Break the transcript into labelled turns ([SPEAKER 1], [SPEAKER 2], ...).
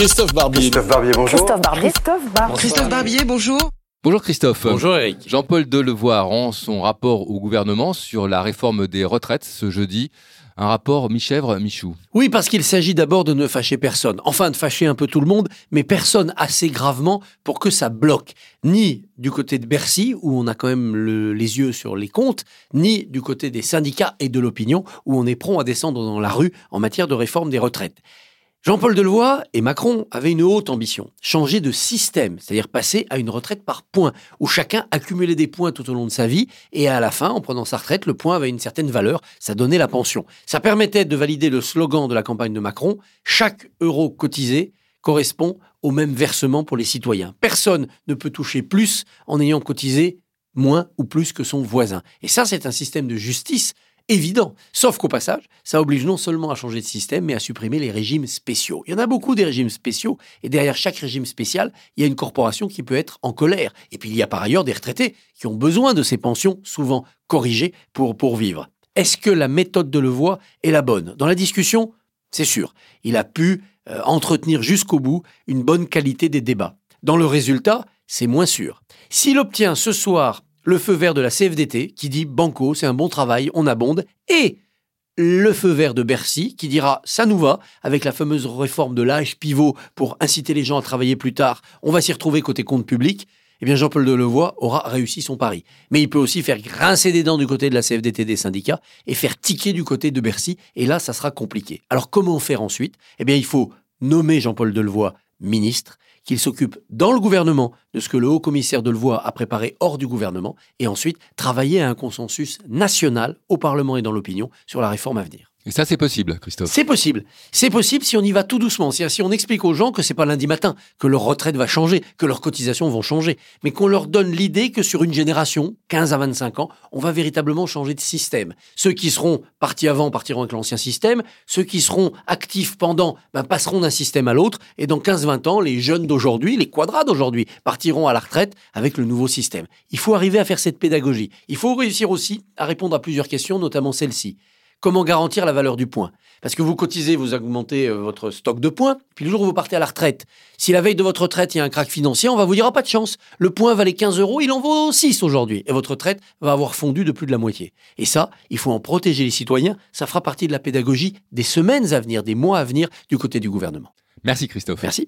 [SPEAKER 1] Christophe Barbier.
[SPEAKER 2] Christophe Barbier, bonjour.
[SPEAKER 3] Christophe Barbier. Christophe Barbier.
[SPEAKER 4] Christophe Barbier, bonjour.
[SPEAKER 5] Bonjour Christophe.
[SPEAKER 1] Bonjour Eric.
[SPEAKER 5] Jean-Paul Delevoye rend son rapport au gouvernement sur la réforme des retraites ce jeudi. Un rapport Michèvre-Michou.
[SPEAKER 4] Oui, parce qu'il s'agit d'abord de ne fâcher personne. Enfin, de fâcher un peu tout le monde, mais personne assez gravement pour que ça bloque. Ni du côté de Bercy, où on a quand même le- les yeux sur les comptes, ni du côté des syndicats et de l'opinion, où on est prompt à descendre dans la rue en matière de réforme des retraites. Jean-Paul Delevoye et Macron avaient une haute ambition, changer de système, c'est-à-dire passer à une retraite par points, où chacun accumulait des points tout au long de sa vie, et à la fin, en prenant sa retraite, le point avait une certaine valeur, ça donnait la pension. Ça permettait de valider le slogan de la campagne de Macron, chaque euro cotisé correspond au même versement pour les citoyens. Personne ne peut toucher plus en ayant cotisé moins ou plus que son voisin. Et ça, c'est un système de justice évident. Sauf qu'au passage, ça oblige non seulement à changer de système, mais à supprimer les régimes spéciaux. Il y en a beaucoup des régimes spéciaux, et derrière chaque régime spécial, il y a une corporation qui peut être en colère. Et puis il y a par ailleurs des retraités qui ont besoin de ces pensions, souvent corrigées, pour, pour vivre. Est-ce que la méthode de Levoix est la bonne? Dans la discussion, c'est sûr. Il a pu euh, entretenir jusqu'au bout une bonne qualité des débats. Dans le résultat, c'est moins sûr. S'il obtient ce soir le feu vert de la CFDT, qui dit Banco, c'est un bon travail, on abonde, et le feu vert de Bercy, qui dira ça nous va, avec la fameuse réforme de l'âge pivot pour inciter les gens à travailler plus tard, on va s'y retrouver côté compte public, eh bien Jean-Paul Delevoye aura réussi son pari. Mais il peut aussi faire grincer des dents du côté de la CFDT des syndicats et faire tiquer du côté de Bercy, et là, ça sera compliqué. Alors comment faire ensuite? Eh bien, il faut nommer Jean-Paul Delevoye ministre, qu'il s'occupe dans le gouvernement de ce que le haut commissaire Delevoye a préparé hors du gouvernement, et ensuite travailler à un consensus national au Parlement et dans l'opinion sur la réforme à venir.
[SPEAKER 5] Et ça, c'est possible, Christophe.
[SPEAKER 4] C'est possible. C'est possible si on y va tout doucement. Si on explique aux gens que c'est pas lundi matin, que leur retraite va changer, que leurs cotisations vont changer, mais qu'on leur donne l'idée que sur une génération, 15 à 25 ans, on va véritablement changer de système. Ceux qui seront partis avant partiront avec l'ancien système, ceux qui seront actifs pendant ben, passeront d'un système à l'autre, et dans 15-20 ans, les jeunes d'aujourd'hui, les quadras d'aujourd'hui, partiront à la retraite avec le nouveau système. Il faut arriver à faire cette pédagogie. Il faut réussir aussi à répondre à plusieurs questions, notamment celle-ci. Comment garantir la valeur du point Parce que vous cotisez, vous augmentez euh, votre stock de points, puis le jour où vous partez à la retraite, si la veille de votre retraite, il y a un crack financier, on va vous dire, ah, pas de chance, le point valait 15 euros, il en vaut 6 aujourd'hui, et votre retraite va avoir fondu de plus de la moitié. Et ça, il faut en protéger les citoyens, ça fera partie de la pédagogie des semaines à venir, des mois à venir du côté du gouvernement.
[SPEAKER 5] Merci Christophe.
[SPEAKER 4] Merci.